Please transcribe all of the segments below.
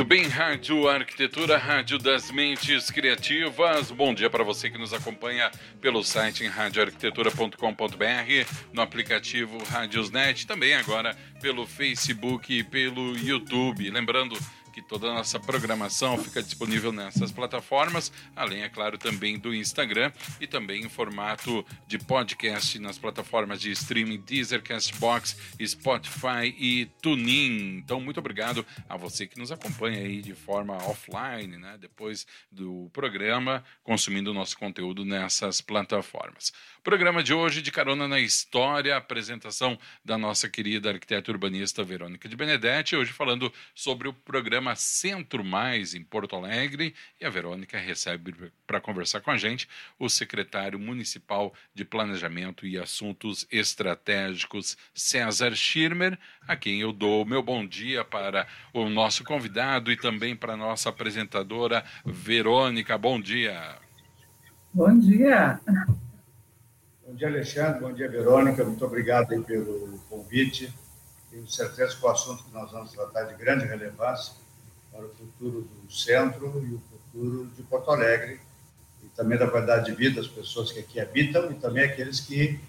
Muito bem, Rádio Arquitetura, Rádio das Mentes Criativas. Bom dia para você que nos acompanha pelo site em radioarquitetura.com.br, no aplicativo Radiosnet, também agora pelo Facebook e pelo YouTube. Lembrando que toda a nossa programação fica disponível nessas plataformas, além, é claro, também do Instagram e também em formato de podcast nas plataformas de streaming Deezer, Castbox, Spotify e TuneIn. Então, muito obrigado a você que nos acompanha aí de forma offline, né, depois do programa, consumindo o nosso conteúdo nessas plataformas. Programa de hoje de Carona na História, apresentação da nossa querida arquiteta urbanista Verônica de Benedetti, hoje falando sobre o programa Centro Mais em Porto Alegre, e a Verônica recebe para conversar com a gente o secretário municipal de Planejamento e Assuntos Estratégicos, César Schirmer, a quem eu dou meu bom dia para o nosso convidado e também para a nossa apresentadora Verônica. Bom dia. Bom dia. Bom dia, Alexandre. Bom dia, Verônica. Muito obrigado pelo convite. Tenho certeza que o assunto que nós vamos tratar é de grande relevância para o futuro do centro e o futuro de Porto Alegre e também da qualidade de vida das pessoas que aqui habitam e também aqueles que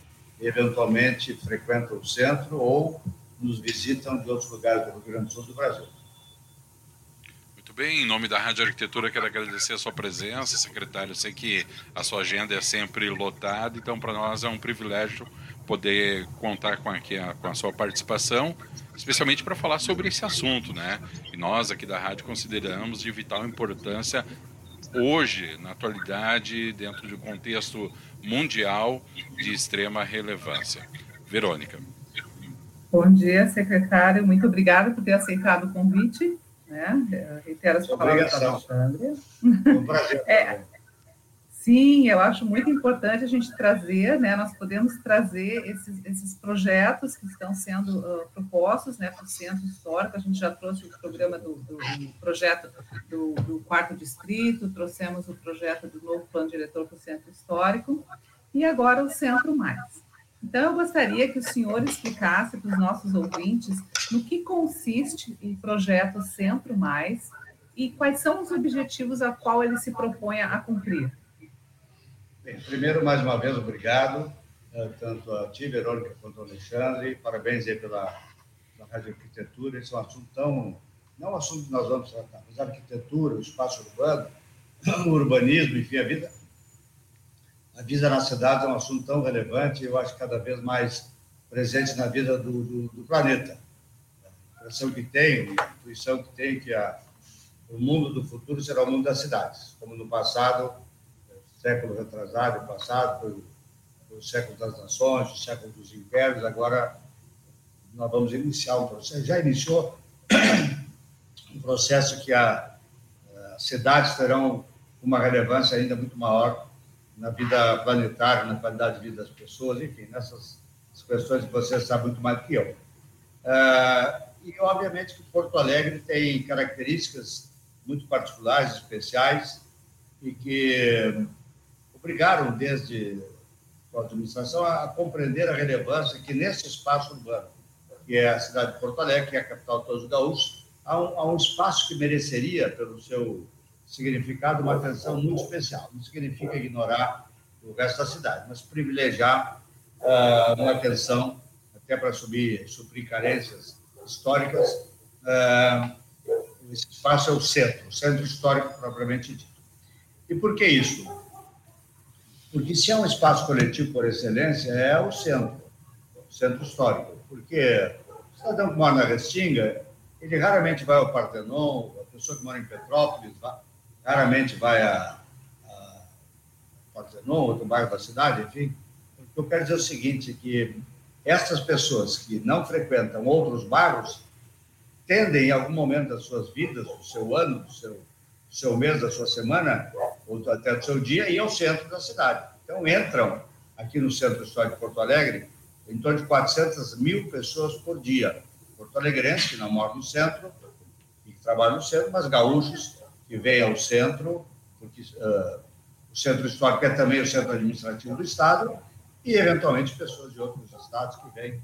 eventualmente frequentam o centro ou nos visitam de outros lugares do Rio Grande do Sul do Brasil. Muito bem, em nome da Rádio Arquitetura, quero agradecer a sua presença, secretário. Eu sei que a sua agenda é sempre lotada, então para nós é um privilégio poder contar com, a, com a sua participação, especialmente para falar sobre esse assunto, né? E nós aqui da rádio consideramos de vital importância hoje, na atualidade, dentro de um contexto mundial de extrema relevância. Verônica. Bom dia, secretário. Muito obrigada por ter aceitado o convite né? Reitero as palavras da Alexandre. Um prazer. é, sim, eu acho muito importante a gente trazer, né? Nós podemos trazer esses, esses projetos que estão sendo uh, propostos, né, para o centro histórico. A gente já trouxe o programa do, do, do projeto do, do, quarto distrito, trouxemos o projeto do novo plano diretor para o centro histórico e agora o centro mais. Então, eu gostaria que o senhor explicasse para os nossos ouvintes no que consiste o projeto Centro Mais e quais são os objetivos a qual ele se propõe a cumprir. Bem, primeiro, mais uma vez, obrigado, eh, tanto a ti, Verônica, quanto ao Alexandre. Parabéns aí pela, pela Rádio Arquitetura. Esse é um assunto tão. Não é um assunto que nós vamos tratar, mas a arquitetura, o espaço urbano, o urbanismo, enfim, a vida a vida na cidade é um assunto tão relevante, eu acho cada vez mais presente na vida do, do, do planeta. Impressão que tenho, a intuição que tenho, que a, o mundo do futuro será o mundo das cidades, como no passado, século retrasado, passado, foi foi o século das nações, o século dos impérios, agora nós vamos iniciar um processo, já iniciou um processo que a, as cidades terão uma relevância ainda muito maior na vida planetária, na qualidade de vida das pessoas, enfim, nessas questões que você sabe muito mais do que eu. Uh, e, obviamente, que Porto Alegre tem características muito particulares, especiais, e que obrigaram, desde a administração, a compreender a relevância que nesse espaço urbano, que é a cidade de Porto Alegre, que é a capital de todos os gaúchos, há um, há um espaço que mereceria, pelo seu significado, uma atenção muito especial. Não significa ignorar o resto da cidade, mas privilegiar uh, uma atenção até para subir, suprir carências históricas. Uh, esse espaço é o centro, o centro histórico propriamente dito. E por que isso? Porque se é um espaço coletivo por excelência, é o centro, o centro histórico. Porque o cidadão que mora na Restinga, ele raramente vai ao Partenon, a pessoa que mora em Petrópolis raramente vai a, a Partenon, outro bairro da cidade, enfim. O que eu quero dizer é o seguinte, que essas pessoas que não frequentam outros bairros tendem, em algum momento das suas vidas, do seu ano, do seu, do seu mês, da sua semana, ou até do seu dia, ir ao centro da cidade. Então, entram aqui no Centro Histórico de Porto Alegre em torno de 400 mil pessoas por dia. Porto Alegrenses, que não moram no centro e trabalham no centro, mas gaúchos que vêm ao centro, porque uh, o Centro Histórico é também o centro administrativo do Estado, e, eventualmente, pessoas de outros estados que vêm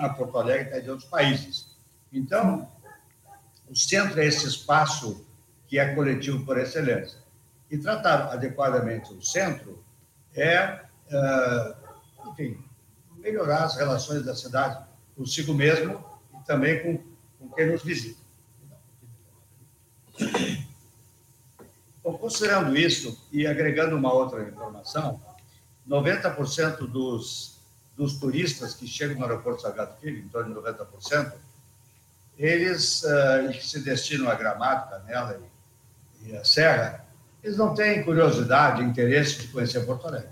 a Porto Alegre até de outros países. Então, o centro é esse espaço que é coletivo por excelência. E tratar adequadamente o centro é, uh, enfim, melhorar as relações da cidade consigo mesmo e também com, com quem nos visita. Bom, considerando isso e agregando uma outra informação, 90% dos, dos turistas que chegam no aeroporto Sagrado Filho, em torno de 90%, eles uh, que se destinam a Gramado, Canela e, e, a Serra, eles não têm curiosidade, interesse de conhecer Porto Alegre.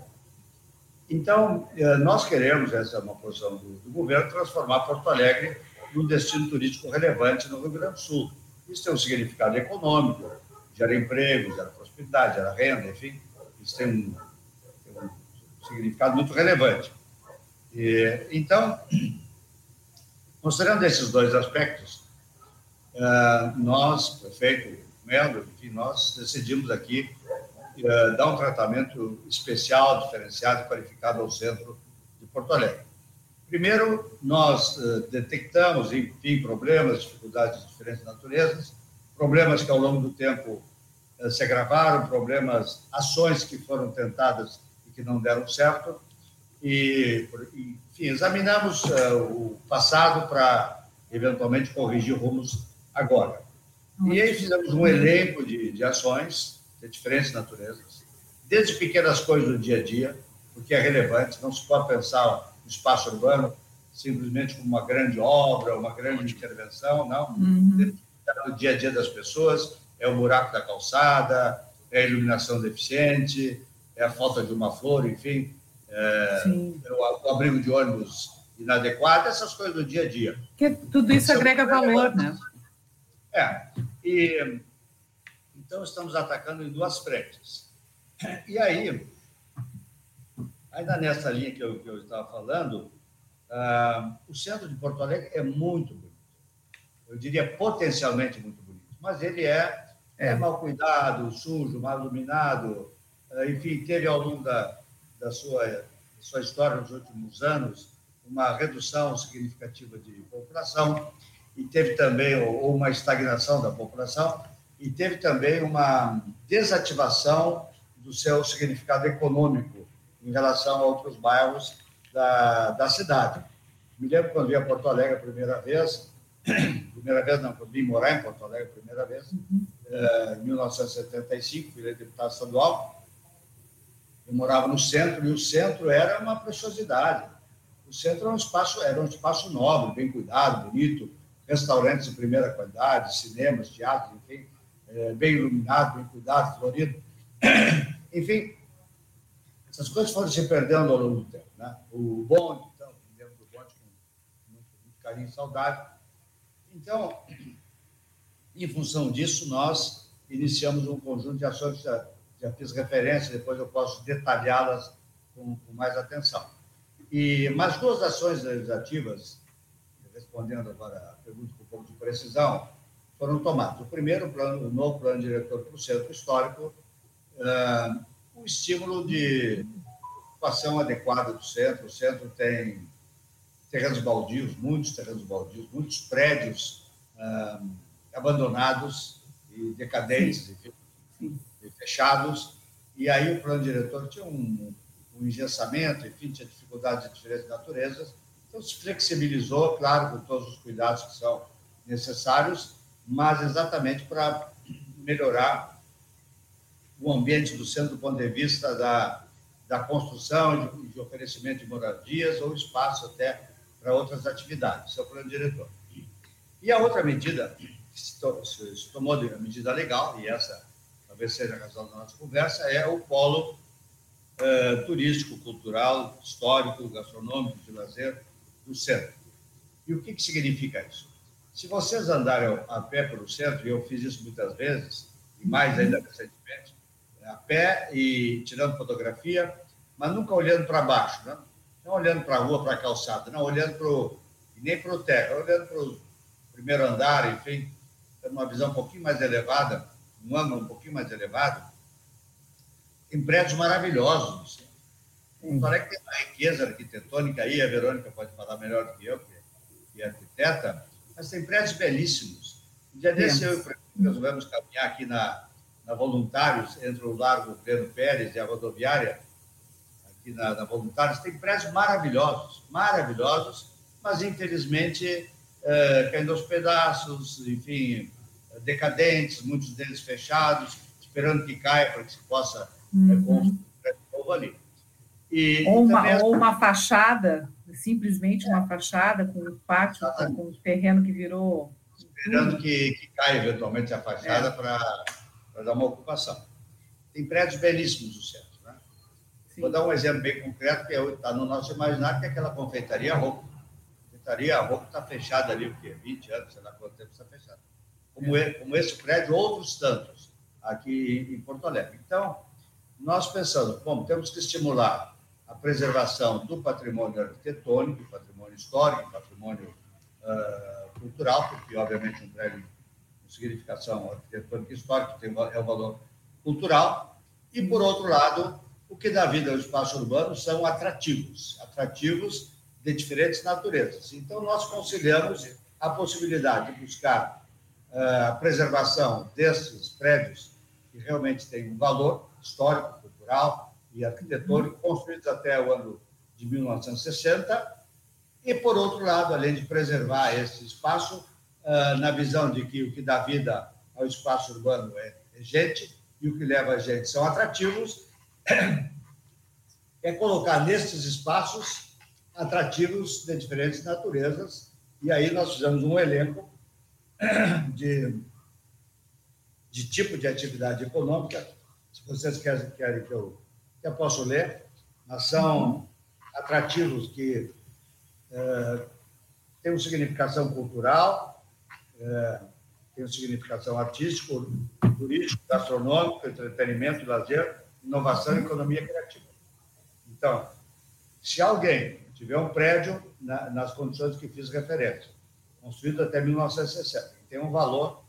Então, uh, nós queremos, essa é uma posição do, do, governo, transformar Porto Alegre num destino turístico relevante no Rio Grande do Sul. Isso tem um significado econômico, gera emprego, gera prosperidade, gera renda, enfim, isso tem um significado muito relevante. E, então, considerando esses dois aspectos, uh, nós, prefeito Melo, enfim, nós decidimos aqui uh, dar um tratamento especial, diferenciado qualificado ao centro de Porto Alegre. Primeiro, nós uh, detectamos, enfim, problemas, dificuldades de diferentes naturezas, problemas que ao longo do tempo se agravaram, problemas, ações que foram tentadas que não deram certo. E, enfim, examinamos uh, o passado para, eventualmente, corrigir rumos agora. E aí fizemos um elenco de, de ações de diferentes naturezas, desde pequenas coisas do dia a dia, porque é relevante, não se pode pensar no espaço urbano simplesmente como uma grande obra, uma grande intervenção, não. Uhum. No dia a dia das pessoas, é o buraco da calçada, é a iluminação deficiente, é a falta de uma flor, enfim, é, é o, abrigo de ônibus inadequado, essas coisas do dia a dia. Que tudo isso agrega valor, né? É. E, então, estamos atacando em duas frentes. E aí, ainda nessa linha que eu, que eu estava falando, uh, o centro de Porto Alegre é muito bonito. Eu diria potencialmente muito bonito, mas ele é, é mal cuidado, sujo, mal iluminado, enfim, teve ao longo da, da, sua, da sua história nos últimos anos uma redução significativa de população e teve também ou uma estagnação da população e teve também uma desativação do seu significado econômico em relação a outros bairros da, da cidade. Me lembro quando vim a Porto Alegre a primeira vez, primeira vez não, quando vim morar em Porto Alegre a primeira vez, uhum. Eh, em 1975, fui deputado estadual, eu morava no centro e o centro era uma preciosidade. O centro era um espaço, era um espaço nobre, bem cuidado, bonito, restaurantes de primeira qualidade, cinemas, teatros, enfim, é, bem iluminado, bem cuidado, florido. enfim, essas coisas foram se perdendo ao longo do tempo. Né? O bonde, então, lembro do bonde com muito, muito carinho e saudade. Então, em função disso, nós iniciamos um conjunto de ações já fiz referência, depois eu posso detalhá-las com, com, mais atenção. E mais duas ações legislativas, respondendo agora a pergunta com um pouco de precisão, foram tomadas. O primeiro, plano, o novo plano diretor para o centro histórico, uh, o estímulo de ocupação adequada do centro. O centro tem terrenos baldios, muitos terrenos baldios, muitos prédios uh, abandonados e decadentes, enfim, fechados. E aí o plano diretor tinha um, um engessamento, enfim, tinha dificuldades de diferentes naturezas. Então se flexibilizou, claro, com todos os cuidados que são necessários, mas exatamente para melhorar o ambiente do centro do ponto de vista da, da construção de, de, oferecimento de moradias ou espaço até para outras atividades. Esse é o plano diretor. E a outra medida, que se, to, se tomou de uma medida legal, e essa talvez seja a razão da nossa conversa, é o polo eh, turístico, cultural, histórico, gastronômico, de lazer do centro. E o que, que significa isso? Se vocês andarem a pé pelo centro, e eu fiz isso muitas vezes, e mais ainda recentemente, a pé e tirando fotografia, mas nunca olhando para baixo, né? não olhando para a rua, para a calçada, não olhando para o. nem para o terra, olhando para o primeiro andar, enfim, tendo uma visão um pouquinho mais elevada, um ângulo um pouquinho mais elevado, tem prédios maravilhosos. Assim. Parece que tem uma riqueza arquitetônica aí, a Verônica pode falar melhor do que eu, que é arquiteta, mas tem prédios belíssimos. Um dia desse, eu e o resolvemos caminhar aqui na, na Voluntários, entre o Largo Pedro Pérez e a rodoviária, aqui na, na Voluntários, tem prédios maravilhosos, maravilhosos, mas infelizmente é, caindo aos pedaços, enfim, decadentes, muitos deles fechados, esperando que caia para que se possa é, uhum. construir um novo ali. E, ou, uma, ou uma fachada simplesmente uma fachada com um pátio, Exatamente. com um terreno que virou. Esperando que, que caia eventualmente a fachada é. para dar uma ocupação. Tem prédios belíssimos no centro. Né? Vou dar um exemplo bem concreto que está é no nosso imaginário, que é aquela confeitaria roupa. Confeitaria roupa está fechada ali, o quê? 20 anos, sei lá quanto tempo está fechada. Como, como esse prédio, outros tantos aqui em Porto Alegre. Então, nós pensamos, bom, temos que estimular a preservação do patrimônio arquitetônico, patrimônio histórico, patrimônio uh, cultural, porque, obviamente, um prédio com significação arquitetônica e histórica tem, é o valor cultural, e, por outro lado, o que dá vida ao espaço urbano são atrativos, atrativos de diferentes naturezas. Então, nós conciliamos a possibilidade de buscar a preservação desses prédios que realmente têm um valor histórico, cultural, e arquitetônico, construídos até o ano de 1960, e, por outro lado, além de preservar esse espaço, uh, na visão de que o que dá vida ao espaço urbano é, é gente, e o que leva a gente são atrativos, é colocar nesses espaços atrativos de diferentes naturezas, e aí nós fizemos um elenco de, de tipo de atividade econômica. Se vocês querem, querem que eu eu posso ler, mas são atrativos que é, têm uma significação cultural, é, têm uma significação artístico, turístico, gastronômico, entretenimento, lazer, inovação e economia criativa. Então, se alguém tiver um prédio na, nas condições que fiz referência, construído até 1960, tem um valor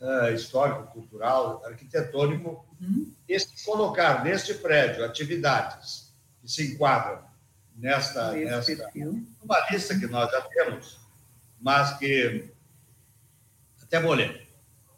uh, histórico, cultural, arquitetônico, uhum. e se colocar neste prédio atividades que se enquadram nesta, nesta uma lista que nós já temos, mas que até vou ler.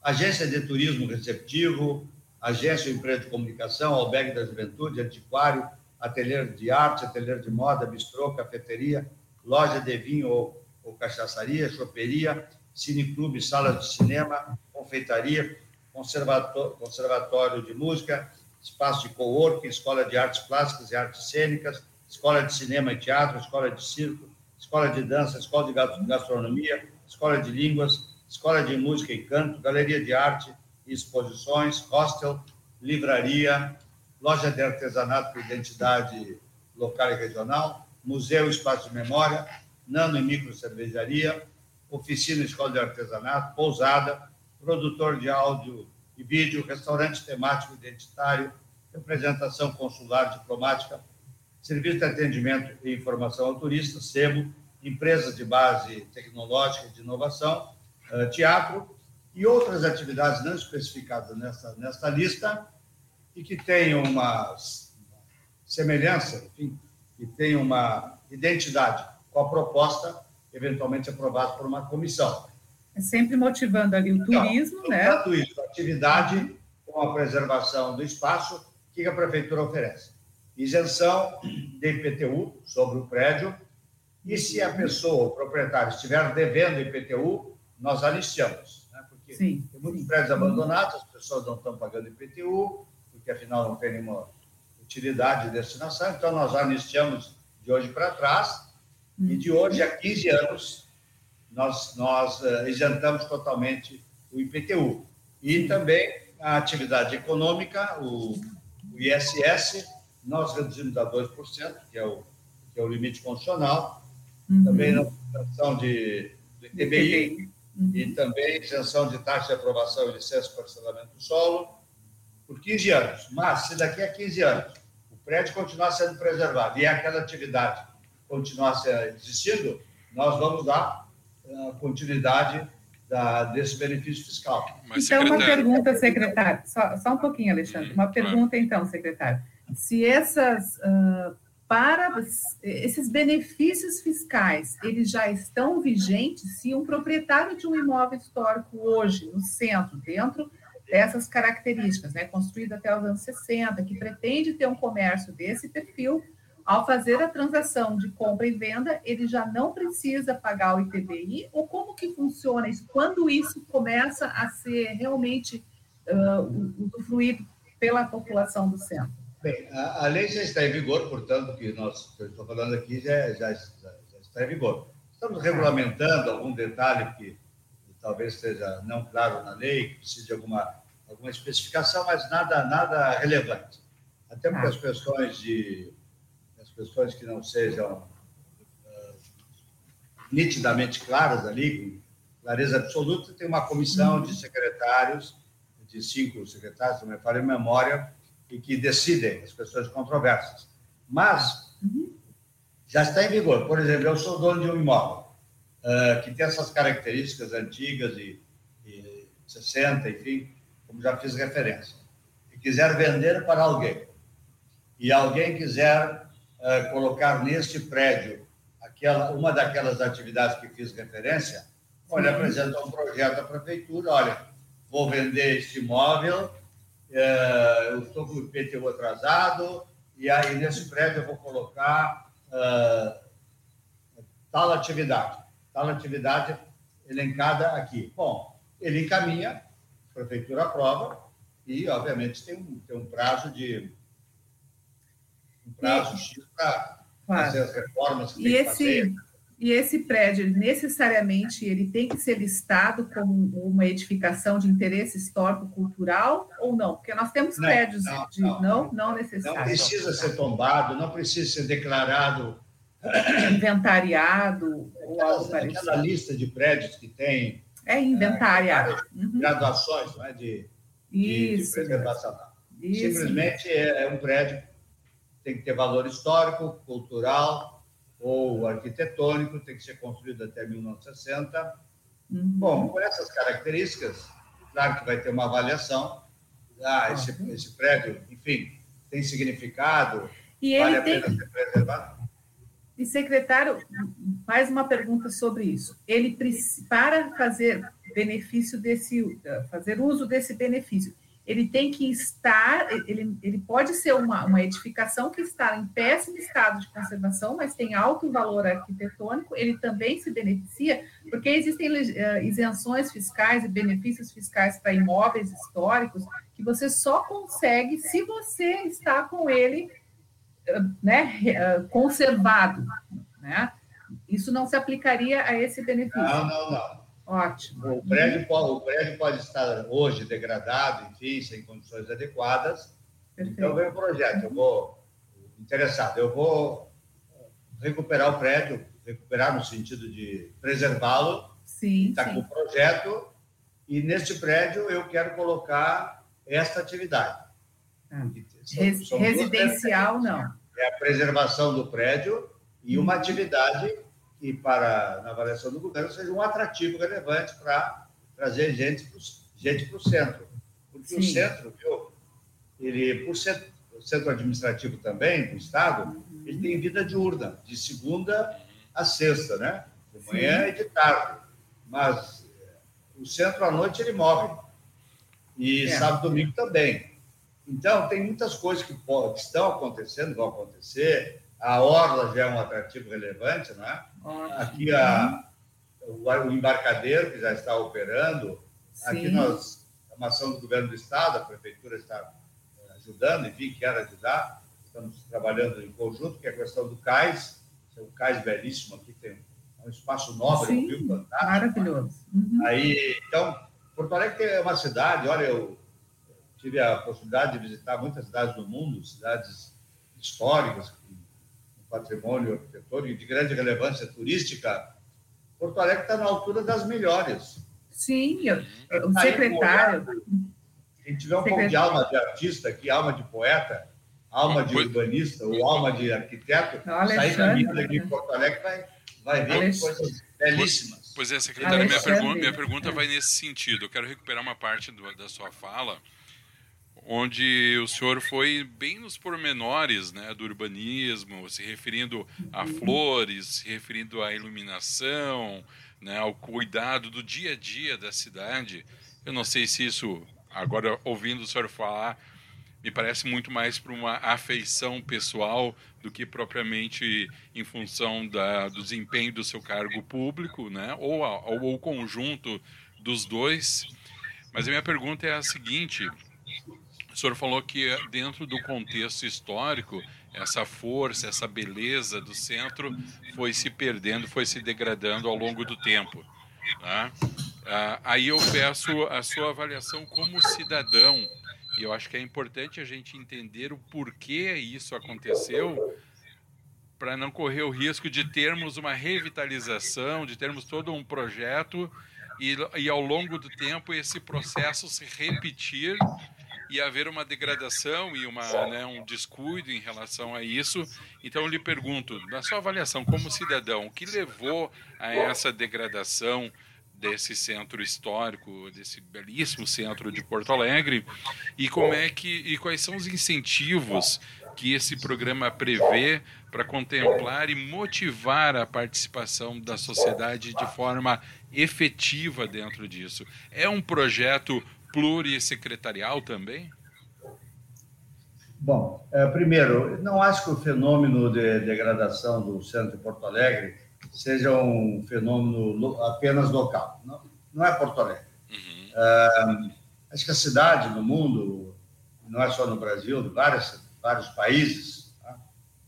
Agência de Turismo Receptivo, Agência Empresa de Comunicação, Albergue da Juventude, Antiquário, Ateliê de Arte, Ateliê de Moda, Bistrô, Cafeteria, Loja de Vinho ou, ou Cachaçaria, Choperia, Cineclube, Sala de Cinema, confeitaria, conservatório de música, espaço de coworking, escola de artes plásticas e artes cênicas, escola de cinema e teatro, escola de circo, escola de dança, escola de gastronomia, escola de línguas, escola de música e canto, galeria de arte e exposições, hostel, livraria, loja de artesanato com identidade local e regional, museu e espaço de memória, nano e micro cervejaria, oficina escola de artesanato, pousada, produtor de áudio e vídeo, restaurante temático identitário, representação consular diplomática, serviço de atendimento e informação ao turista, SEMO, empresas de base tecnológica e de inovação, eh, teatro e outras atividades não especificadas nessa, nessa lista e que tenham uma semelhança, enfim, que tenham uma identidade com a proposta eventualmente aprovada por uma comissão. É sempre motivando ali o então, turismo, então, né? Tanto isso, atividade com a preservação do espaço, que a prefeitura oferece? Isenção de IPTU sobre o prédio, e se a pessoa, o proprietário, estiver devendo IPTU, nós anistiamos. Né? Porque sim, tem muitos sim. prédios abandonados, as pessoas não estão pagando IPTU, porque afinal não tem nenhuma utilidade de destinação, então nós anistiamos de hoje para trás, e de hoje a 15 anos nós, nós uh, isentamos totalmente o IPTU. E também a atividade econômica, o, o ISS, nós reduzimos a 2%, que é o, que é o limite constitucional, uhum. também na isenção de, do ITBI, uhum. e também isenção de taxa de aprovação e licença para parcelamento do solo, por 15 anos. Mas, se daqui a 15 anos o prédio continuar sendo preservado e aquela atividade continuar existindo, nós vamos dar uh, continuidade da, desse benefício fiscal. Mas, então, uma pergunta, secretário. Só, só, um pouquinho, Alexandre. Uma pergunta, então, secretário. Se essas. Uh, para esses benefícios fiscais, eles já estão vigentes se um proprietário de um imóvel histórico hoje, no centro, dentro dessas características, né, construído até os anos 60, que pretende ter um comércio desse perfil, ao fazer a transação de compra e venda, ele já não precisa pagar o ITBI? Ou como que funciona isso? Quando isso começa a ser realmente uh, usufruído pela população do centro? Bem, a, a, lei já está em vigor, portanto, que nós que estou falando aqui já, já, já, está em vigor. Estamos regulamentando algum detalhe que, que talvez esteja não claro na lei, que precise de alguma, alguma especificação, mas nada, nada relevante. Até porque as questões de questões que não sejam uh, nitidamente claras ali, com clareza absoluta, tem uma comissão de secretários, de cinco secretários, também falei memória, e que decidem as questões controversas. Mas já está em vigor. Por exemplo, eu sou dono de um imóvel uh, que tem essas características antigas e, e 60, enfim, como já fiz referência, e quiser vender para alguém, e alguém quiser uh, colocar neste prédio aquela, uma daquelas atividades que fiz referência, olha, apresenta um projeto à prefeitura, olha, vou vender este imóvel, uh, eu estou com o IPTU atrasado, e aí nesse prédio eu vou colocar uh, tal atividade, tal atividade elencada aqui. Bom, ele encaminha, a prefeitura aprova, e, obviamente, tem um, tem um prazo de um prazo X para fazer as reformas que e tem esse, fazer. E esse prédio, necessariamente, ele tem que ser listado como uma edificação de interesse histórico-cultural ou não? Porque nós temos não, prédios não, de... Não, não, não necessário. Não precisa ser tombado, não precisa ser declarado... Inventariado ou algo parecido. Aquela lista de prédios que tem... É inventariado. É, uhum. Graduações não é, de, de, de preservação. Isso. Simplesmente é, é um prédio tem que ter valor histórico, cultural ou arquitetônico, tem que ser construído até 1960. Uhum. Bom, com essas características, claro que vai ter uma avaliação. Ah, esse, uhum. esse prédio, enfim, tem significado, e vale a tem... pena ser preservado. E secretário, mais uma pergunta sobre isso. Ele para fazer benefício desse, fazer uso desse benefício, ele tem que estar, ele, ele pode ser uma, uma edificação que está em péssimo estado de conservação, mas tem alto valor arquitetônico, ele também se beneficia, porque existem uh, isenções fiscais e benefícios fiscais para imóveis históricos que você só consegue se você está com ele uh, né, uh, conservado. Né? Isso não se aplicaria a esse benefício. Não, não, não. Ótimo. O prédio, pode, o prédio pode estar hoje degradado, enfim, sem condições adequadas. Perfeito. Então, vem o projeto. Eu vou, interessado, eu vou recuperar o prédio, recuperar no sentido de preservá-lo. Sim. Está com o projeto. e neste prédio eu quero colocar esta atividade. Ah, Res, residencial, não. É a preservação do prédio e uma atividade que, para, na avaliação do governo, seja um atrativo relevante para trazer gente para gente o centro. Porque Sim. o centro, viu, ele, por ser o centro administrativo também do Estado, uhum. ele tem vida diurna, de segunda a sexta, né? De manhã Sim. e de tarde. Mas o centro à noite ele morre. E é. sábado e domingo também. Então, tem muitas coisas que, que estão acontecendo, vão acontecer. A Orla já é um atrativo relevante, né? Aqui a, o, o, embarcadeiro, que já está operando. Sim. Aqui nós, é uma ação do governo do Estado, a prefeitura está eh, ajudando, enfim, quer ajudar. Estamos trabalhando em conjunto, que é a questão do cais. É um cais belíssimo aqui, tem um espaço nobre, Sim, um rio fantástico. Maravilhoso. Uhum. Aí, então, Porto Alegre é uma cidade, olha, eu tive a possibilidade de visitar muitas cidades do mundo, cidades históricas, patrimônio arquitetônico de grande relevância turística. Porto Alegre está na altura das melhores. Sim, eu, o tá secretário. Quem tiver um pouco de alma de artista aqui, alma de poeta, alma de urbanista ou alma de arquiteto, sair da vida de Porto Alegre vai, vai ver Alexandre. coisas belíssimas. Pois é, secretário, minha pergunta, minha pergunta vai nesse sentido. Eu quero recuperar uma parte do, da sua fala onde o senhor foi bem nos pormenores né, do urbanismo, se referindo a flores, se referindo à iluminação, né, ao cuidado do dia a dia da cidade. Eu não sei se isso, agora ouvindo o senhor falar, me parece muito mais para uma afeição pessoal do que propriamente em função da, do desempenho do seu cargo público, né, ou, ou o conjunto dos dois. Mas a minha pergunta é a seguinte: o senhor falou que dentro do contexto histórico, essa força, essa beleza do centro foi se perdendo, foi se degradando ao longo do tempo. Né? Ah, aí eu peço a sua avaliação como cidadão, e eu acho que é importante a gente entender o porquê isso aconteceu, para não correr o risco de termos uma revitalização, de termos todo um projeto e, e ao longo do tempo esse processo se repetir e haver uma degradação e uma, né, um descuido em relação a isso. Então, eu lhe pergunto, na sua avaliação como cidadão, o que levou a essa degradação desse centro histórico, desse belíssimo centro de Porto Alegre, e como é que e quais são os incentivos que esse programa prevê para contemplar e motivar a participação da sociedade de forma efetiva dentro disso? É um projeto plurissecretarial também? Bom, é, primeiro, não acho que o fenômeno de degradação do centro de Porto Alegre seja um fenômeno apenas local. Não, não é Porto Alegre. Uhum. É, acho que a cidade no mundo, não é só no Brasil, em vários, vários países, tá?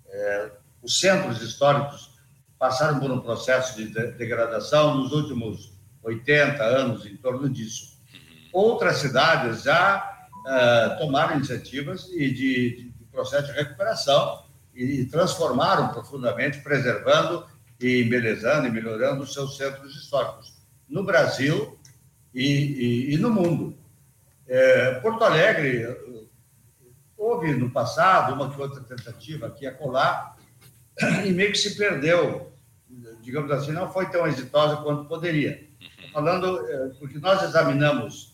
é, os centros históricos passaram por um processo de degradação nos últimos 80 anos, em torno disso outras cidades já uh, tomaram iniciativas de, de, de, processo de recuperação e, transformaram profundamente, preservando e embelezando e melhorando os seus centros históricos no Brasil e, e, e no mundo. É, Porto Alegre houve no passado uma que outra tentativa aqui a colar e meio que se perdeu, digamos assim, não foi tão exitosa quanto poderia. Falando, é, porque nós examinamos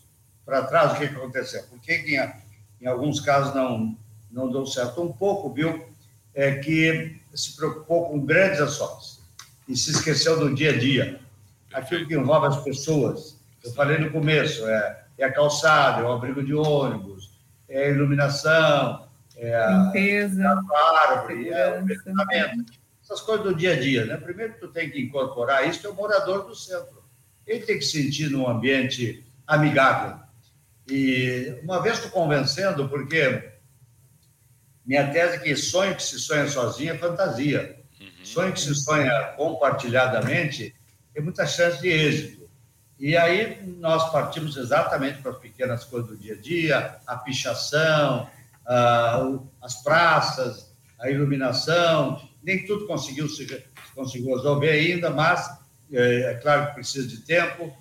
para trás o que, aconteceu. Por que, em, em, alguns casos não, não deu certo? Um pouco, viu, é que se preocupou com grandes ações e se esqueceu do dia a dia. Aquilo que envolve as pessoas. Eu falei no começo, é, é a calçada, é o abrigo de ônibus, é a iluminação, é a limpeza, a árvore, é o Essas coisas do dia a dia, né? Primeiro que tu tem que incorporar isso é o morador do centro. Ele tem que sentir num ambiente amigável. E uma vez estou convencendo, porque minha tese é que sonho que se sonha sozinho é fantasia. Uhum. Sonho que se sonha compartilhadamente tem muita chance de êxito. E aí nós partimos exatamente para as pequenas coisas do dia a dia, a pichação, as praças, a iluminação. Nem tudo conseguiu se conseguiu resolver ainda, mas é, é claro que precisa de tempo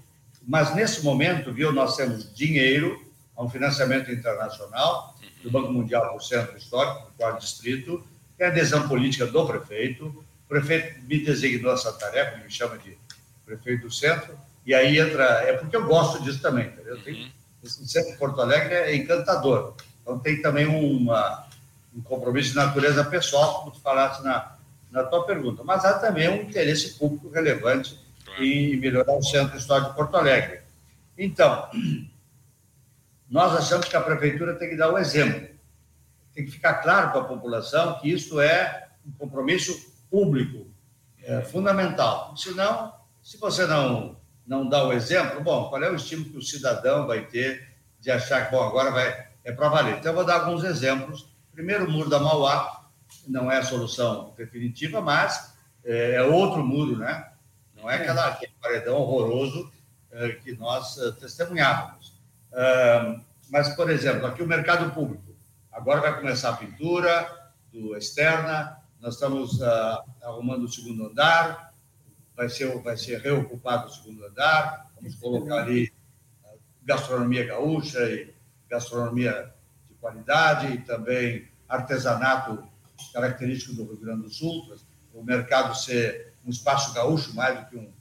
mas nesse momento, viu, nós temos dinheiro, um financiamento internacional do Banco Mundial para o Centro Histórico, do quarto distrito, tem a adesão política do prefeito, o prefeito me designou essa tarefa, me chama de prefeito do centro, e aí entra, é porque eu gosto disso também, entendeu? Tem, uhum. esse centro de Porto Alegre é encantador, então tem também uma, um compromisso de natureza pessoal, como tu falaste na, na tua pergunta, mas há também um interesse público relevante em melhorar o centro histórico de Porto Alegre. Então, nós achamos que a prefeitura tem que dar o exemplo. Tem que ficar claro para a população que isso é um compromisso público, é fundamental. Senão, se você não, não dá o exemplo, bom, qual é o estímulo que o cidadão vai ter de achar que, bom, agora vai, é para valer? Então, eu vou dar alguns exemplos. Primeiro, o muro da Mauá, não é a solução definitiva, mas é, é outro muro, né? Não é aquela, aquele paredão horroroso é, que nós é, testemunhávamos. mas, por exemplo, aqui o mercado público. Agora vai começar a pintura do externa, nós estamos arrumando o segundo andar, vai ser, vai ser reocupado o segundo andar, vamos colocar ali gastronomia gaúcha e gastronomia de qualidade e também artesanato característico do Rio Grande do Sul, o mercado ser um espaço gaúcho mais do que um,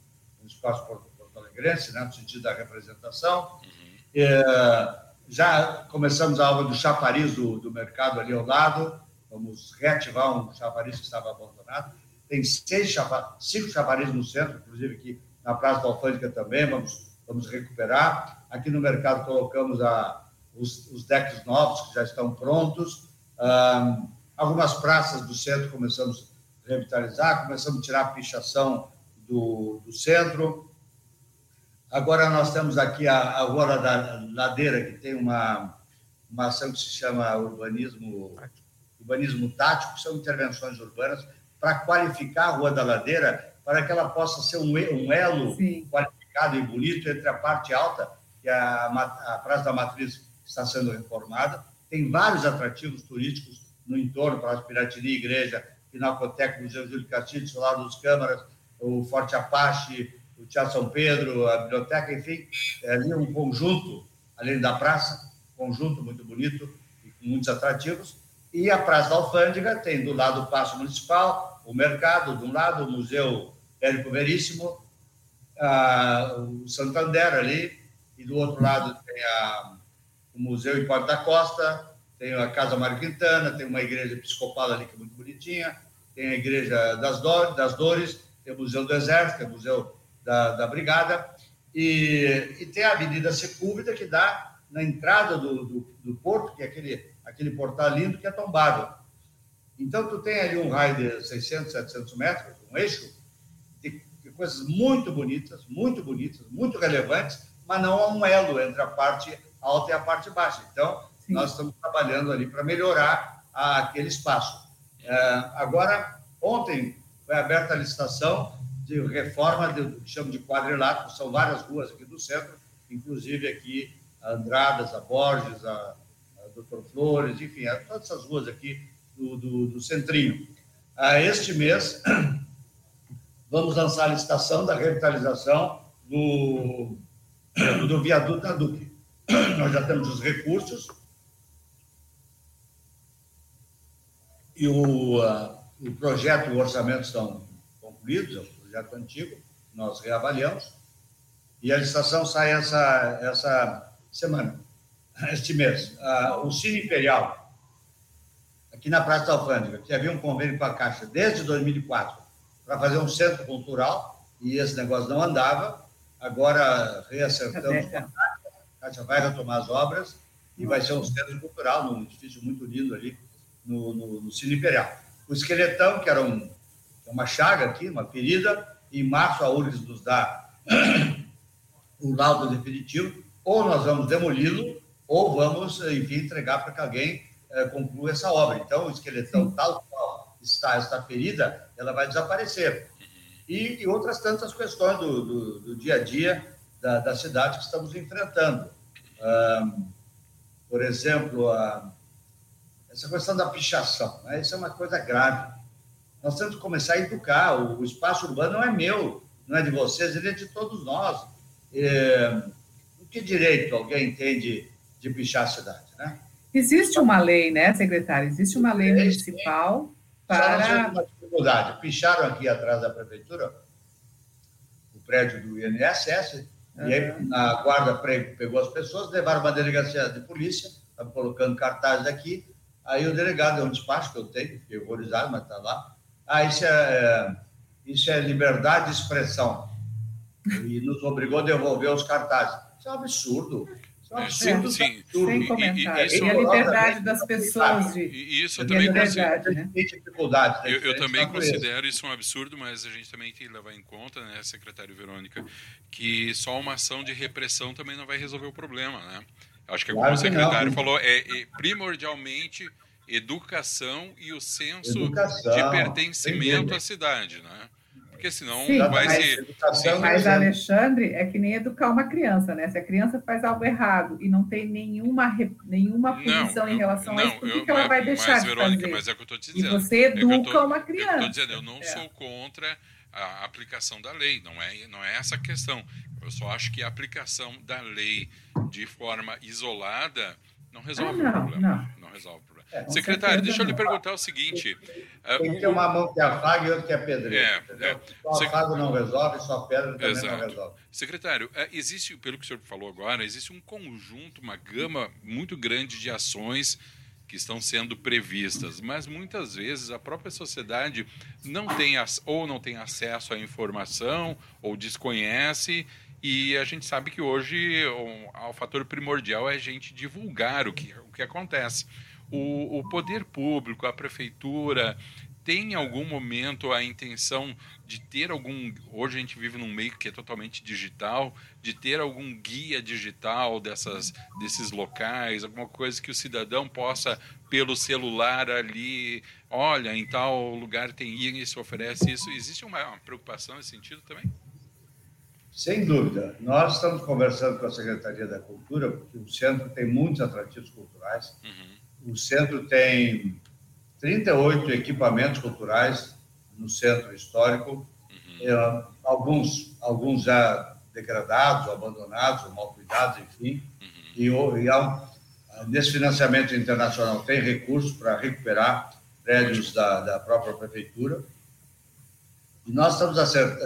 um espaço porto-alegrense, né, no sentido da representação. Uhum. É, já começamos a obra do chafariz do, do mercado ali ao lado, vamos reativar um chafariz que estava abandonado. Tem seis chafar, cinco chafariz no centro, inclusive aqui na Praça da Alfândega também, vamos, vamos recuperar. Aqui no mercado colocamos a, os, os decks novos que já estão prontos. Um, algumas praças do centro começamos a revitalizar, começamos a tirar a pichação do, do centro. Agora nós temos aqui a, a Rua da Ladeira, que tem uma, uma ação que se chama urbanismo, urbanismo tático, são intervenções urbanas para qualificar a Rua da Ladeira, para que ela possa ser um, um elo Sim. qualificado e bonito entre a parte alta, que a, a Praça da Matriz está sendo reformada, tem vários atrativos turísticos no entorno, para Piratini, Igreja, Pinacoteca, Museu Júlio Castilho, Solar dos Câmaras, o Forte Apache, o Teatro São Pedro, a biblioteca, enfim, é ali um conjunto, além da praça, conjunto muito bonito e com muitos atrativos. E a Praça da Alfândega tem do lado o Paço Municipal, o mercado, de um lado o Museu Érico Veríssimo, a, o Santander ali, e do outro lado tem a, o Museu Hipólito da Costa, tem a Casa Mário Quintana, tem uma igreja episcopal ali que é muito bonitinha, tem a Igreja das, Do das Dores, tem o Museu do Exército, tem o Museu da, da Brigada, e, e, tem a Avenida Sepúlveda, que dá na entrada do, do, do, porto, que é aquele, aquele portal lindo que é tombado. Então, tu tem ali um raio de 600, 700 metros, um eixo, de, de coisas muito bonitas, muito bonitas, muito relevantes, mas não há um elo entre a parte alta e a parte baixa. Então, Sim. nós estamos trabalhando ali para melhorar aquele espaço. É, agora, ontem foi aberta a licitação de reforma do que chamo de quadrilátero, são várias ruas aqui do centro, inclusive aqui a Andradas, a Borges, a, a Doutor Flores, enfim, a, todas essas ruas aqui do, do, do centrinho. Ah, este mês, vamos lançar a licitação da revitalização do, do viaduto da Duque. Nós já temos os recursos, e o, uh, o projeto e o orçamento estão concluídos, é um projeto antigo, nós reavaliamos, e a licitação sai essa, essa semana, este mês. Uh, o Cine Imperial, aqui na Praça da Alfândega, que havia um convênio com a Caixa desde 2004 para fazer um centro cultural, e esse negócio não andava, agora reacertamos com a Caixa, a Caixa vai retomar as obras, e vai ser um centro cultural, num edifício muito lindo ali, no, no, no Cine Imperial. O esqueletão, que era um, uma chaga aqui, uma ferida, em março a URGS nos dá o laudo definitivo, ou nós vamos demoli-lo, ou vamos, enfim, entregar para que alguém é, conclua essa obra. Então, o esqueletão, tal qual está esta ferida, ela vai desaparecer. E, e outras tantas questões do, do, do dia a dia da, da, cidade que estamos enfrentando. Por exemplo, a, essa questão da pichação, né? isso é uma coisa grave. Nós temos que começar a educar. O, espaço urbano não é meu, não é de vocês, ele é de todos nós. é, que direito alguém tem de, de pichar a cidade, né? Existe uma lei, né, secretário? Existe uma lei municipal para... Uma dificuldade. Picharam aqui atrás da prefeitura o prédio do INSS, uhum. e aí a guarda pegou as pessoas, levaram uma delegacia de polícia, estavam colocando cartazes aqui, aí o delegado, é um despacho que eu tenho, fiquei horrorizado, mas está lá, ah, isso é, é, isso é liberdade de expressão, e nos obrigou a devolver os cartazes. Isso é um absurdo. É, sim, sim. Sem comentário. E, e, e, a liberdade das pessoas de. E isso eu também considero. Né? Eu, eu também considero isso um absurdo, mas a gente também tem que levar em conta, né, secretário Verônica, que só uma ação de repressão também não vai resolver o problema, né? Acho que, como o secretário falou, é, é, primordialmente educação e o senso educação, de pertencimento à cidade, né? Porque senão Sim, vai mas, ser. Mas, Alexandre, é que nem educar uma criança, né? Se a criança faz algo errado e não tem nenhuma, nenhuma punição não, em relação não, a isso, por que, eu, que ela vai deixar mas, de Verônica, fazer? Mas é o que eu estou te dizendo. E você educa é tô, uma criança. Eu, dizendo, eu não é. sou contra a aplicação da lei, não é, não é essa a questão. Eu só acho que a aplicação da lei de forma isolada não resolve ah, não, o problema. Não. não resolve o problema. É, Secretário, deixa eu lhe perguntar o seguinte. Tem que ter uma mão que afaga e outra que pedreira. É, é. Só afago não resolve, só pedra também Exato. não resolve. Secretário, é, existe, pelo que o senhor falou agora, existe um conjunto, uma gama muito grande de ações que estão sendo previstas, mas muitas vezes a própria sociedade não tem ou não tem acesso à informação ou desconhece e a gente sabe que hoje o, o fator primordial é a gente divulgar o que, o que acontece o, o poder público, a prefeitura, tem em algum momento a intenção de ter algum. Hoje a gente vive num meio que é totalmente digital, de ter algum guia digital dessas, desses locais, alguma coisa que o cidadão possa, pelo celular ali, olha, em tal lugar tem isso, oferece isso. Existe uma, preocupação nesse sentido também? Sem dúvida. Nós estamos conversando com a Secretaria da Cultura, porque o centro tem muitos atrativos culturais. Uhum o centro tem 38 equipamentos culturais no centro histórico, uhum. é, alguns, alguns já degradados, abandonados, mal cuidados, enfim. Uhum. E, e há, nesse financiamento internacional tem recursos para recuperar prédios da, da própria prefeitura. E nós estamos acert,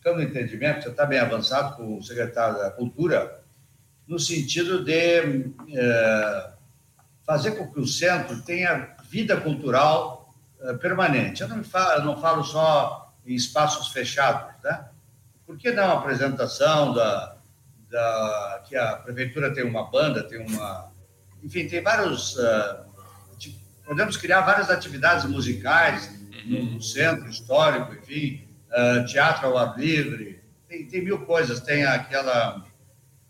uh, buscando entendimento, você está bem avançado com o secretário da Cultura, no sentido de uh, fazer com que o centro tenha vida cultural uh, permanente. Eu não, falo, não falo só em espaços fechados, né? Por que não apresentação da, da que a prefeitura tem uma banda, tem uma, enfim, tem vários uh, podemos criar várias atividades musicais no, no centro histórico, enfim, uh, teatro ao ar livre, tem, tem mil coisas, tem aquela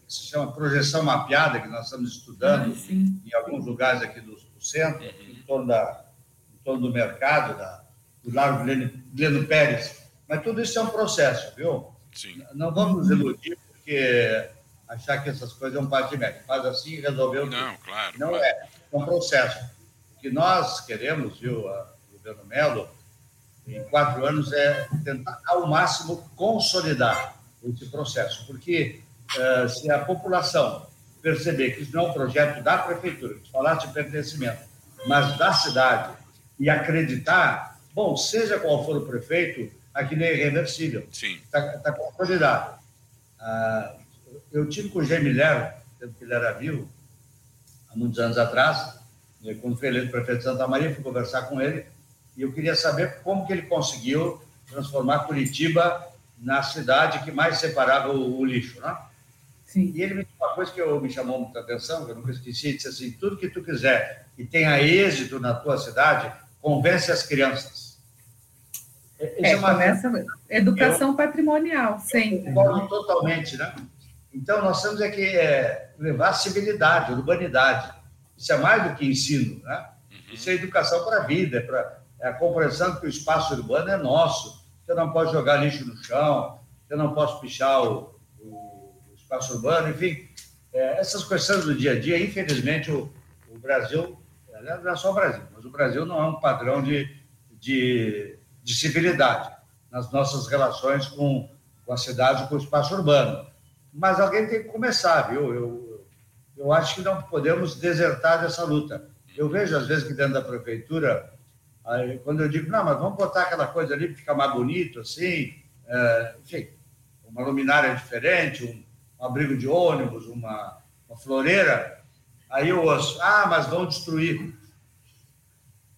que se chama projeção mapeada, que nós estamos estudando ah, em alguns lugares aqui do, do centro, uhum. em, torno da, em torno do mercado, da, do Largo Gleno Pérez. Mas tudo isso é um processo, viu? Sim. Não vamos nos iludir, porque achar que essas coisas é um patinete. Faz assim e resolveu tudo. Não, claro. Não claro. é. É um processo. O que nós queremos, viu, o governo Melo, em quatro anos, é tentar ao máximo consolidar esse processo. Porque eh, se a população perceber que isso não é um projeto da prefeitura, que falasse de pertencimento, mas da cidade, e acreditar, bom, seja qual for o prefeito, aquilo é irreversível. Sim. Está tá consolidado. Ah, eu tive com o Gemilher, que ele era vivo, há muitos anos atrás, quando foi eleito prefeito de Santa Maria, fui conversar com ele, e eu queria saber como que ele conseguiu transformar Curitiba na cidade que mais separava o, o lixo, né? Sim. E ele me disse uma coisa que eu, me chamou muita atenção, que eu nunca esqueci, disse assim, tudo que tu quiser e tenha êxito na tua cidade, convence as crianças. É, é uma começa educação eu, patrimonial, sempre. Concordo totalmente, né? Então, nós temos é que é, levar civilidade, urbanidade. Isso é mais do que ensino, né? Uhum. Isso é educação para a vida, é, pra, é compreensão que o espaço urbano é nosso. Você não pode jogar lixo no chão, você não pode pichar o, espaço urbano, enfim, é, essas questões do dia a dia, infelizmente, o, o Brasil, não é só o Brasil, mas o Brasil não é um padrão de, de, de civilidade nas nossas relações com, com a cidade, com o espaço urbano. mas alguém tem que começar, viu? Eu, eu acho que não podemos desertar dessa luta. Eu vejo, às vezes, que dentro da prefeitura, aí, quando eu digo, não, mas vamos botar aquela coisa ali para ficar mais bonito, assim, é, enfim, uma luminária diferente, um, um abrigo de ônibus, uma, uma floreira, aí eu ouço, ah, mas vão destruir.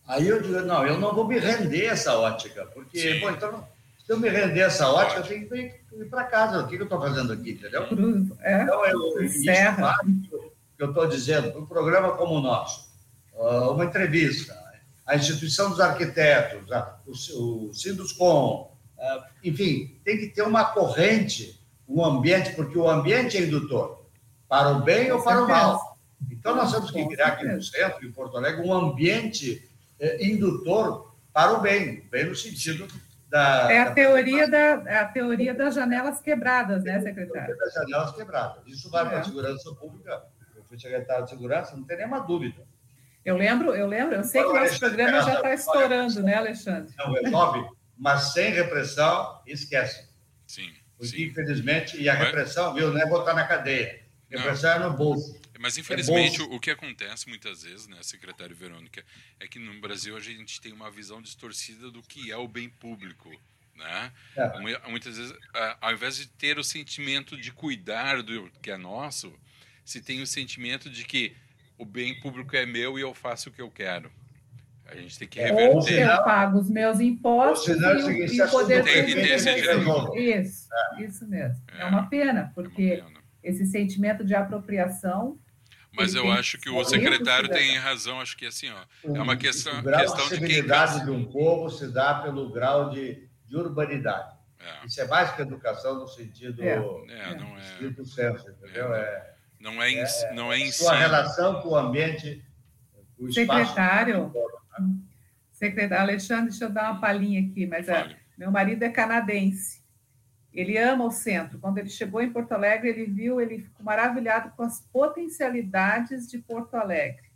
Aí eu digo, não, eu não vou me render essa ótica, porque, bom, então, se eu me render essa ótica, eu tenho que ir para casa. O que, eu estou fazendo aqui, entendeu? É, então, eu, isso que eu estou dizendo, um programa como o nosso, ah, uma entrevista, a instituição dos arquitetos, o, o Sinduscom, enfim, tem que ter uma corrente, um ambiente, porque o ambiente é indutor, para o bem ou para o mal. Então, nós temos que criar aqui no centro, em Porto Alegre, um ambiente eh, indutor para o bem, bem no sentido da, é a teoria da, é a teoria das janelas quebradas, né, secretário? Das janelas quebradas. Isso vai é. para a segurança pública. Eu fui secretário de segurança, não tem nenhuma dúvida. Eu lembro, eu lembro, eu sei que o nosso programa já está estourando, né, Alexandre? Não resolve, mas sem repressão, esquece. Sim. Porque, sim. infelizmente, e a repressão, viu, não é botar na cadeia. Repressão não. é no bolso. Mas, infelizmente, é o que acontece muitas vezes, né, secretário Verônica, é que no Brasil a gente tem uma visão distorcida do que é o bem público. Né? É. Muitas vezes, ao invés de ter o sentimento de cuidar do que é nosso, se tem o sentimento de que o bem público é meu e eu faço o que eu quero. A gente tem que reverter. Ou eu pago os meus impostos e, e o poder público... Isso, é. isso mesmo. É, é uma pena, porque uma pena. esse sentimento de apropriação mas eu acho que o secretário tem razão, acho que assim, ó, é uma questão, o grau questão de civilidade de um povo se dá pelo grau de, de urbanidade. É. Isso é mais que educação no sentido, é. É, não é, senso, entendeu? É, não é, em, é, não é em sua si. relação com o ambiente, o secretário, né? secretário Alexandre, deixa eu dar uma palhinha aqui, mas é, meu marido é canadense. Ele ama o centro. Quando ele chegou em Porto Alegre, ele viu, ele ficou maravilhado com as potencialidades de Porto Alegre.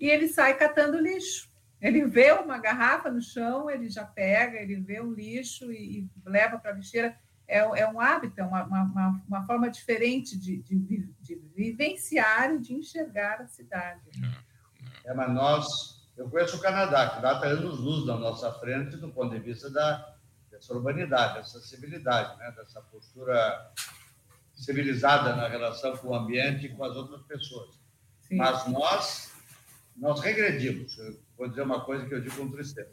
E ele sai catando lixo. Ele vê uma garrafa no chão, ele já pega, ele vê um lixo e, e leva para a lixeira. É, é, um hábito, é uma, uma, uma forma diferente de, de, de, vivenciar e de enxergar a cidade. É, mas nós, eu conheço o Canadá, que lá está anos luz na nossa frente do ponto de vista da, dessa urbanidade, dessa civilidade, né? dessa postura civilizada na relação com o ambiente e com as outras pessoas. Sim. Mas nós, nós regredimos. Eu vou dizer uma coisa que eu digo com tristeza.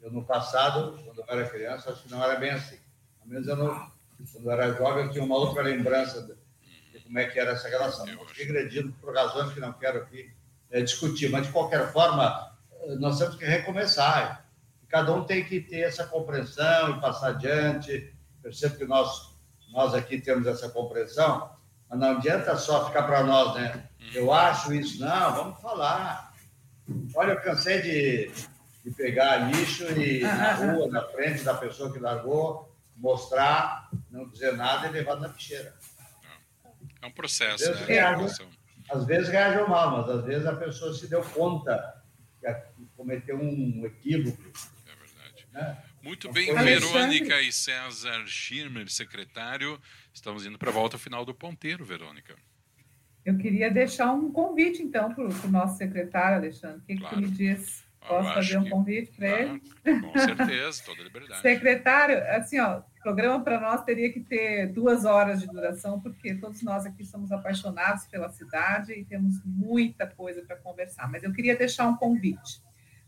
Eu, no passado, quando eu era criança, acho que não era bem assim. Ao menos eu não, quando eu era jovem, eu tinha uma outra lembrança de, de como é que era essa relação. Nós regredimos por razões que não quero aqui é, discutir, mas de qualquer forma, nós temos que recomeçar cada um tem que ter essa compreensão e passar adiante. Percebo que nós, nós aqui temos essa compreensão, mas não adianta só ficar para nós, né? Eu acho isso, não, vamos falar. Olha, eu cansei de, de pegar lixo e na rua, na frente da pessoa que largou, mostrar, não dizer nada e levar na ficheira. É um processo, às vezes, né? Reagem, às vezes reagem mal, mas às vezes a pessoa se deu conta que cometeu um equívoco né? Muito bem, Verônica e César Schirmer, secretário. Estamos indo para a volta final do ponteiro, Verônica. Eu queria deixar um convite, então, para o nosso secretário, Alexandre. O que, claro. que tu me diz? Posso fazer um convite para ele? Com certeza, toda liberdade. secretário, assim, ó, o programa para nós teria que ter duas horas de duração, porque todos nós aqui somos apaixonados pela cidade e temos muita coisa para conversar. Mas eu queria deixar um convite.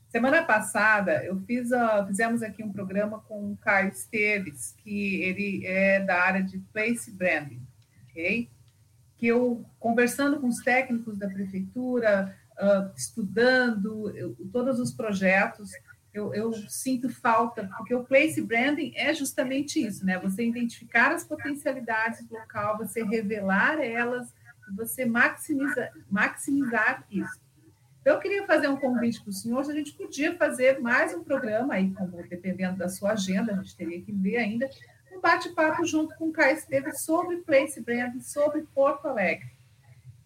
Semana passada, eu fiz a, fizemos aqui um programa com o Caio Esteves, que ele é da área de place branding, ok? Que eu, conversando com os técnicos da prefeitura, uh, estudando eu, todos os projetos, eu, eu, sinto falta, porque o place branding é justamente isso, né? Você identificar as potencialidades do local, você revelar elas, você maximiza, maximizar isso. Então, eu queria fazer um convite para o senhor, se a gente podia fazer mais um programa, aí, como, dependendo da sua agenda, a gente teria que ver ainda, um bate-papo junto com o Caio Esteves sobre Place Branding, sobre Porto Alegre.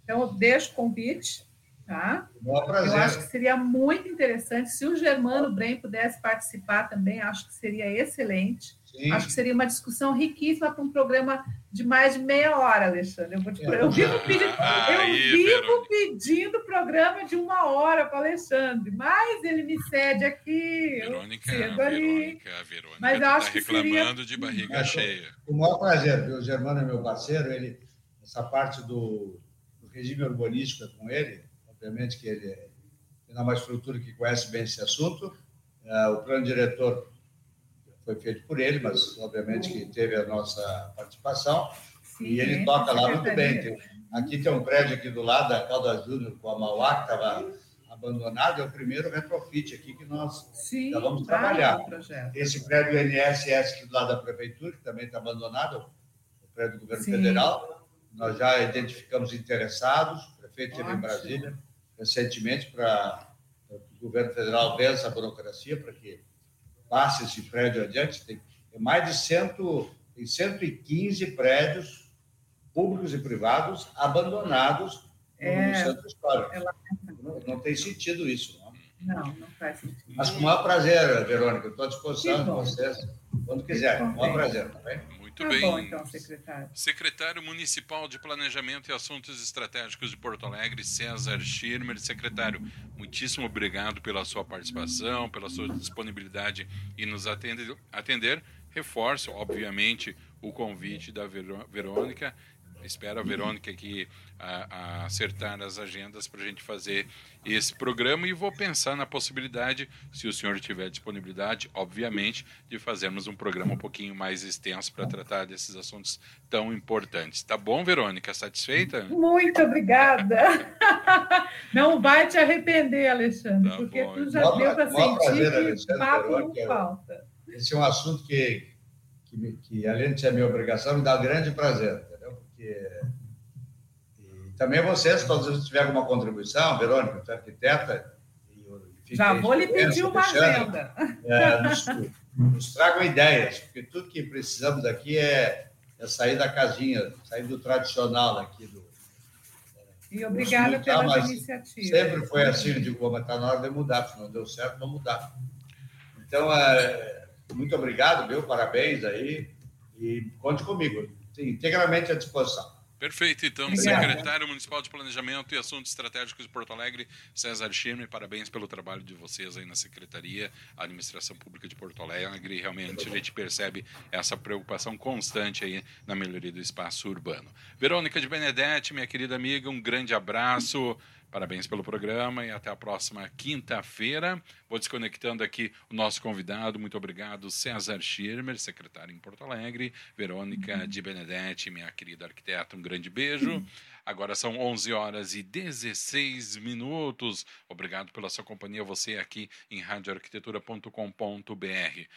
Então, eu deixo o convite, tá? Eu acho que seria muito interessante, se o Germano Brem pudesse participar também, acho que seria excelente. Sim. Acho que seria uma discussão riquíssima para um programa de mais de meia hora, Alexandre. Eu, vou te... eu vivo, pedindo, eu vivo pedindo programa de uma hora para Alexandre, mas ele me cede aqui. Verônica, Verônica, a Verônica mas eu tá acho reclamando seria... de barriga cheia. Com o maior prazer, o Germano é meu parceiro, ele, essa parte do, do regime urbanístico é com ele, obviamente que ele tem uma estrutura que conhece bem esse assunto. Uh, o plano diretor foi feito por ele, mas obviamente que teve a nossa participação. Sim, e ele toca lá muito bem. Aqui tem um prédio aqui do lado da Calda Júnior, com a Mauá, que estava abandonado, é o primeiro retrofit aqui que nós Sim, vamos trabalhar. Esse prédio NSS aqui do lado da prefeitura, que também está abandonado, o prédio do governo Sim. federal, nós já identificamos interessados, o prefeito esteve em Brasília recentemente para o governo federal ver essa burocracia para que passe esse prédio adiante, tem mais de cento, tem 115 prédios públicos e privados abandonados é, no centro histórico. É não, não, tem sentido isso, não. Não, não faz sentido. Mas com o maior prazer, Verônica, estou à disposição de vocês, quando quiserem. Com o maior prazer, tá bem? Muito tá bem. Bom, então, secretário. Secretário Municipal de Planejamento e Assuntos Estratégicos de Porto Alegre, César Schirmer. Secretário, muitíssimo obrigado pela sua participação, pela sua disponibilidade em nos atender. atender. Reforço, obviamente, o convite da Verônica espero a Verônica aqui a, a acertar as agendas para a gente fazer esse programa e vou pensar na possibilidade, se o senhor tiver disponibilidade, obviamente, de fazermos um programa um pouquinho mais extenso para tratar desses assuntos tão importantes. Tá bom, Verônica? Satisfeita? Muito obrigada. Não vai te arrepender, Alexandre, tá porque bom, tu já então. deu para sentir prazer, que papo não falta. Esse é um assunto que, que, que, além de ser minha obrigação, me dá grande prazer e também vocês, todos vocês tiverem alguma contribuição, Verônica, tu é arquiteta. E, Já vou lhe pedir uma agenda. É, nos, nos tragam ideias, porque tudo que precisamos aqui é, é sair da casinha, sair do tradicional aqui do, e obrigada pela iniciativa. Sempre foi assim, eu digo, mas está na hora de mudar, se não deu certo, vamos mudar. Então, é, muito obrigado, meu, parabéns aí, e conte comigo integralmente à disposição. Perfeito, então, Obrigada. secretário municipal de Planejamento e Assuntos Estratégicos de Porto Alegre, César Schirmer, parabéns pelo trabalho de vocês aí na Secretaria, Administração Pública de Porto Alegre. Realmente a gente percebe essa preocupação constante aí na melhoria do espaço urbano. Verônica de Benedetti, minha querida amiga, um grande abraço. Parabéns pelo programa e até a próxima quinta-feira. Vou desconectando aqui o nosso convidado. Muito obrigado, César Schirmer, secretário em Porto Alegre. Verônica uhum. de Benedetti, minha querida arquiteta, um grande beijo. Agora são 11 horas e 16 minutos. Obrigado pela sua companhia, você aqui em radioarquitetura.com.br.